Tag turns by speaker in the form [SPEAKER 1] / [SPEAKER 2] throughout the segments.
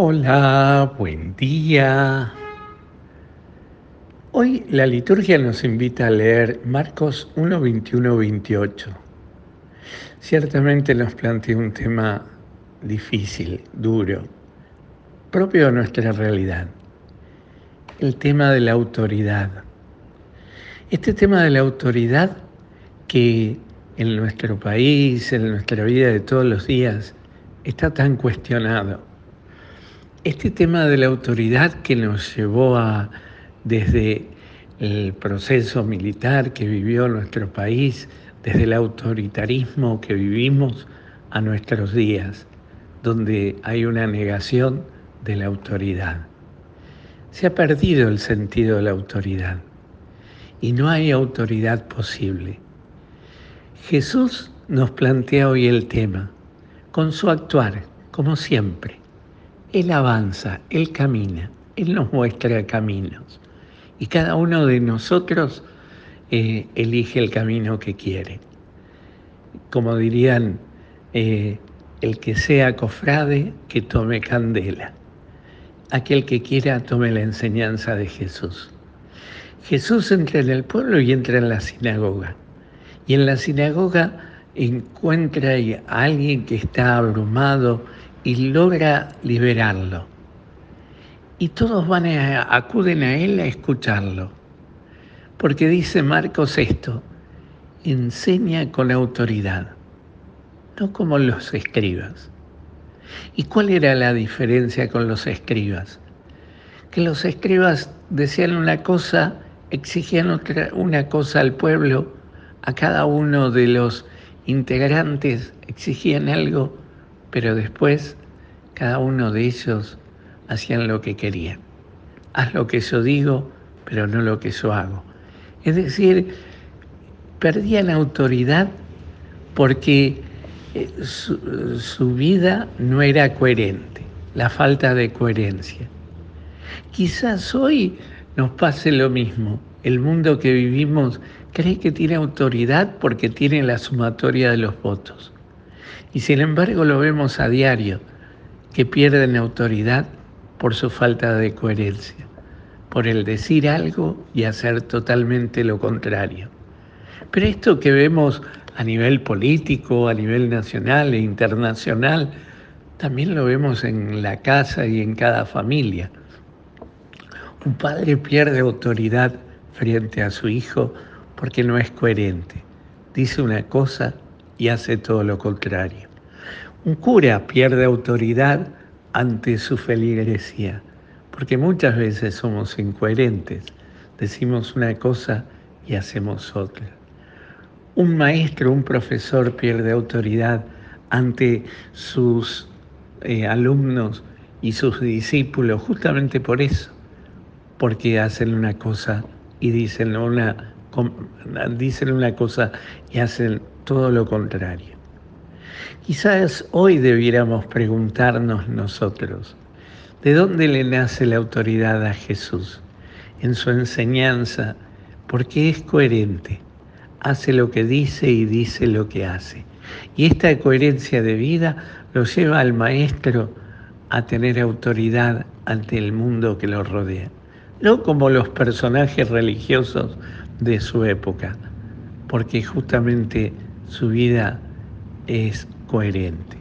[SPEAKER 1] Hola, buen día. Hoy la liturgia nos invita a leer Marcos 1, 21, 28. Ciertamente nos plantea un tema difícil, duro, propio de nuestra realidad. El tema de la autoridad. Este tema de la autoridad que en nuestro país, en nuestra vida de todos los días, está tan cuestionado este tema de la autoridad que nos llevó a, desde el proceso militar que vivió nuestro país, desde el autoritarismo que vivimos a nuestros días, donde hay una negación de la autoridad. Se ha perdido el sentido de la autoridad y no hay autoridad posible. Jesús nos plantea hoy el tema con su actuar, como siempre. Él avanza, Él camina, Él nos muestra caminos. Y cada uno de nosotros eh, elige el camino que quiere. Como dirían, eh, el que sea cofrade, que tome candela. Aquel que quiera, tome la enseñanza de Jesús. Jesús entra en el pueblo y entra en la sinagoga. Y en la sinagoga encuentra a alguien que está abrumado, y logra liberarlo. Y todos van a, acuden a él a escucharlo. Porque dice Marcos esto, enseña con autoridad, no como los escribas. ¿Y cuál era la diferencia con los escribas? Que los escribas decían una cosa, exigían otra, una cosa al pueblo, a cada uno de los integrantes exigían algo pero después cada uno de ellos hacían lo que querían. Haz lo que yo digo, pero no lo que yo hago. Es decir, perdían autoridad porque eh, su, su vida no era coherente, la falta de coherencia. Quizás hoy nos pase lo mismo. El mundo que vivimos cree que tiene autoridad porque tiene la sumatoria de los votos. Y sin embargo lo vemos a diario, que pierden autoridad por su falta de coherencia, por el decir algo y hacer totalmente lo contrario. Pero esto que vemos a nivel político, a nivel nacional e internacional, también lo vemos en la casa y en cada familia. Un padre pierde autoridad frente a su hijo porque no es coherente. Dice una cosa y hace todo lo contrario. Un cura pierde autoridad ante su feligresía, porque muchas veces somos incoherentes, decimos una cosa y hacemos otra. Un maestro, un profesor pierde autoridad ante sus eh, alumnos y sus discípulos justamente por eso, porque hacen una cosa y dicen una, dicen una cosa y hacen todo lo contrario. Quizás hoy debiéramos preguntarnos nosotros, ¿de dónde le nace la autoridad a Jesús? En su enseñanza, porque es coherente, hace lo que dice y dice lo que hace. Y esta coherencia de vida lo lleva al maestro a tener autoridad ante el mundo que lo rodea, no como los personajes religiosos de su época, porque justamente su vida es coherente.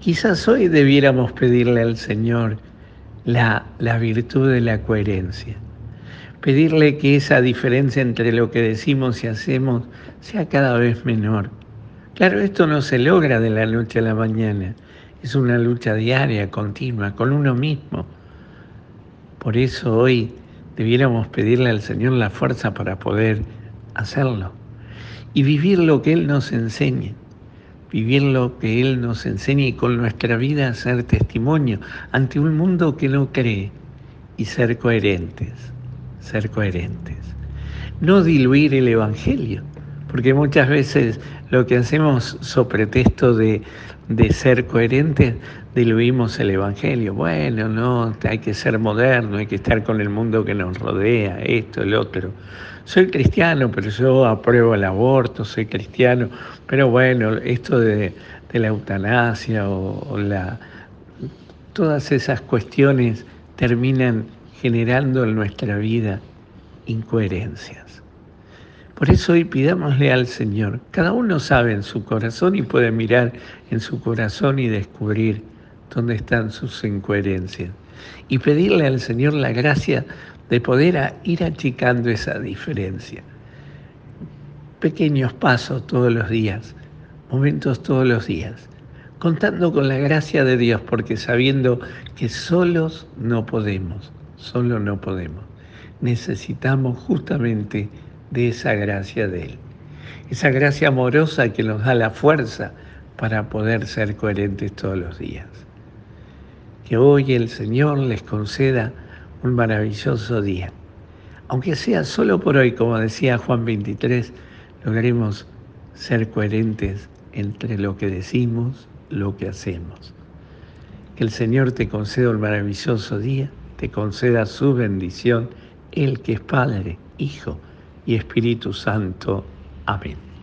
[SPEAKER 1] Quizás hoy debiéramos pedirle al Señor la, la virtud de la coherencia, pedirle que esa diferencia entre lo que decimos y hacemos sea cada vez menor. Claro, esto no se logra de la noche a la mañana, es una lucha diaria, continua, con uno mismo. Por eso hoy debiéramos pedirle al Señor la fuerza para poder hacerlo y vivir lo que Él nos enseña, vivir lo que Él nos enseña y con nuestra vida ser testimonio ante un mundo que no cree y ser coherentes, ser coherentes. No diluir el Evangelio, porque muchas veces lo que hacemos sobre pretexto de, de ser coherentes, diluimos el Evangelio. Bueno, no, hay que ser moderno, hay que estar con el mundo que nos rodea, esto, el otro soy cristiano, pero yo apruebo el aborto, soy cristiano, pero bueno, esto de, la eutanasia o, la todas esas cuestiones terminan generando en nuestra vida incoherencias. Por eso hoy pidámosle al Señor, cada uno sabe en su corazón y puede mirar en su corazón y descubrir dónde están sus incoherencias. Y pedirle al Señor la gracia de poder ir achicando esa diferencia. Pequeños pasos todos los días, momentos todos los días, contando con la gracia de Dios, porque sabiendo que solos no podemos, solo no podemos. Necesitamos justamente de esa gracia de Él. Esa gracia amorosa que nos da la fuerza para poder ser coherentes todos los días. Que hoy el Señor les conceda un maravilloso día. Aunque sea solo por hoy, como decía Juan 23, logremos ser coherentes entre lo que decimos, lo que hacemos. Que el Señor te conceda un maravilloso día, te conceda su bendición, el que es Padre, Hijo y Espíritu Santo. Amén.